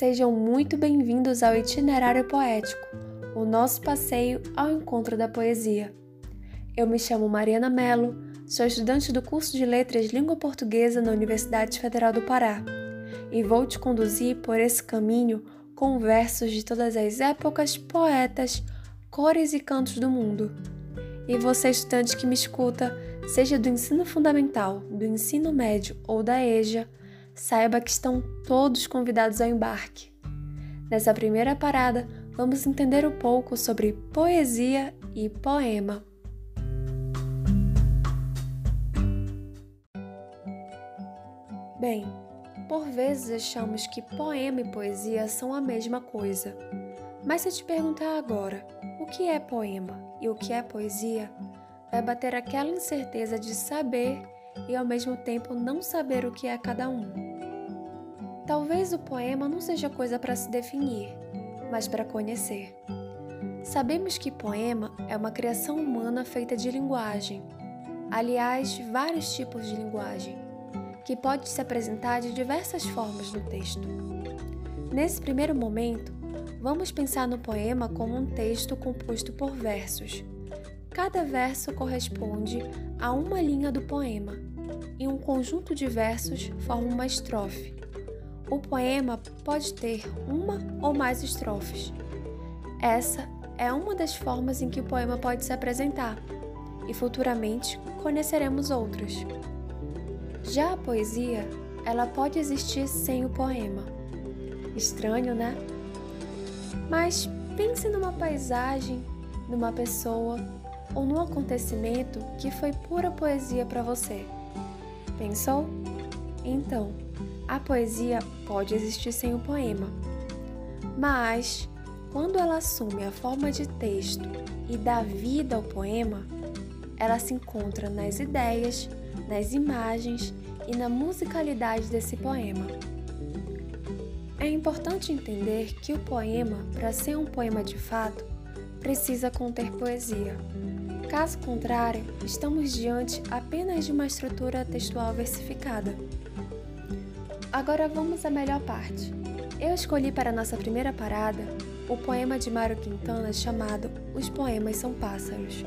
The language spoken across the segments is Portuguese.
Sejam muito bem-vindos ao Itinerário Poético, o nosso passeio ao encontro da poesia. Eu me chamo Mariana Mello, sou estudante do curso de Letras Língua Portuguesa na Universidade Federal do Pará e vou te conduzir por esse caminho com versos de todas as épocas, poetas, cores e cantos do mundo. E você, estudante que me escuta, seja do ensino fundamental, do ensino médio ou da EJA, saiba que estão todos convidados ao embarque. Nessa primeira parada, vamos entender um pouco sobre poesia e poema. Bem, por vezes achamos que poema e poesia são a mesma coisa. Mas se eu te perguntar agora o que é poema e o que é poesia, vai bater aquela incerteza de saber e ao mesmo tempo não saber o que é cada um. Talvez o poema não seja coisa para se definir, mas para conhecer. Sabemos que poema é uma criação humana feita de linguagem, aliás, vários tipos de linguagem, que pode se apresentar de diversas formas no texto. Nesse primeiro momento, vamos pensar no poema como um texto composto por versos. Cada verso corresponde a uma linha do poema, e um conjunto de versos forma uma estrofe. O poema pode ter uma ou mais estrofes. Essa é uma das formas em que o poema pode se apresentar, e futuramente conheceremos outras. Já a poesia, ela pode existir sem o poema. Estranho, né? Mas pense numa paisagem, numa pessoa ou num acontecimento que foi pura poesia para você. Pensou? Então, a poesia pode existir sem o poema. Mas, quando ela assume a forma de texto e dá vida ao poema, ela se encontra nas ideias, nas imagens e na musicalidade desse poema. É importante entender que o poema, para ser um poema de fato, precisa conter poesia. Caso contrário, estamos diante apenas de uma estrutura textual versificada. Agora vamos à melhor parte. Eu escolhi para nossa primeira parada o poema de Mário Quintana chamado Os Poemas São Pássaros.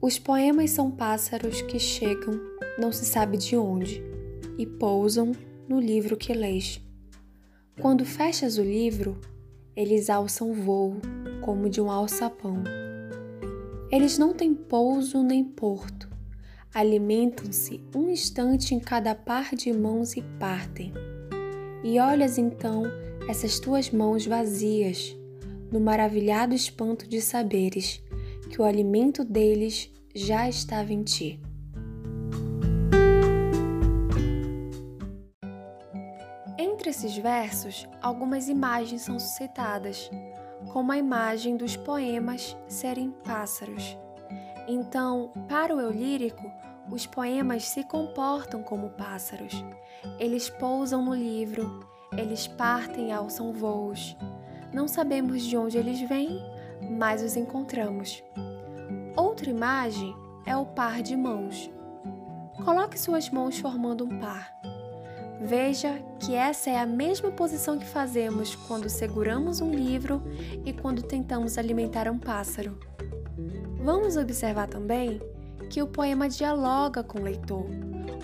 Os poemas são pássaros que chegam, não se sabe de onde, e pousam no livro que lês. Quando fechas o livro, eles alçam voo como de um alçapão. Eles não têm pouso nem porto, alimentam-se um instante em cada par de mãos e partem. E olhas então essas tuas mãos vazias, no maravilhado espanto de saberes que o alimento deles já estava em ti. Entre esses versos, algumas imagens são suscitadas, como a imagem dos poemas serem pássaros. Então, para o eu lírico, os poemas se comportam como pássaros. Eles pousam no livro, eles partem e alçam voos. Não sabemos de onde eles vêm, mas os encontramos. Outra imagem é o par de mãos. Coloque suas mãos formando um par. Veja que essa é a mesma posição que fazemos quando seguramos um livro e quando tentamos alimentar um pássaro. Vamos observar também que o poema dialoga com o leitor,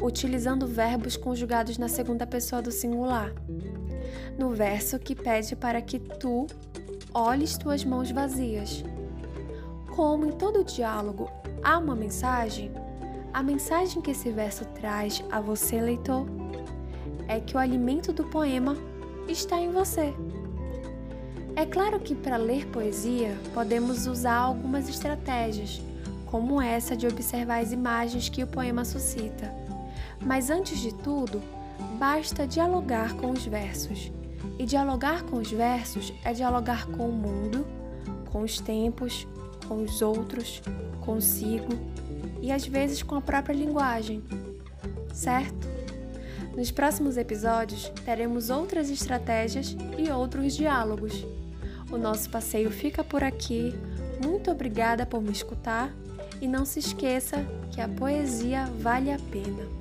utilizando verbos conjugados na segunda pessoa do singular. No verso que pede para que tu olhes tuas mãos vazias como em todo diálogo há uma mensagem, a mensagem que esse verso traz a você, leitor, é que o alimento do poema está em você. É claro que para ler poesia podemos usar algumas estratégias, como essa de observar as imagens que o poema suscita. Mas antes de tudo, basta dialogar com os versos. E dialogar com os versos é dialogar com o mundo, com os tempos, com os outros, consigo e às vezes com a própria linguagem, certo? Nos próximos episódios teremos outras estratégias e outros diálogos. O nosso passeio fica por aqui. Muito obrigada por me escutar e não se esqueça que a poesia vale a pena.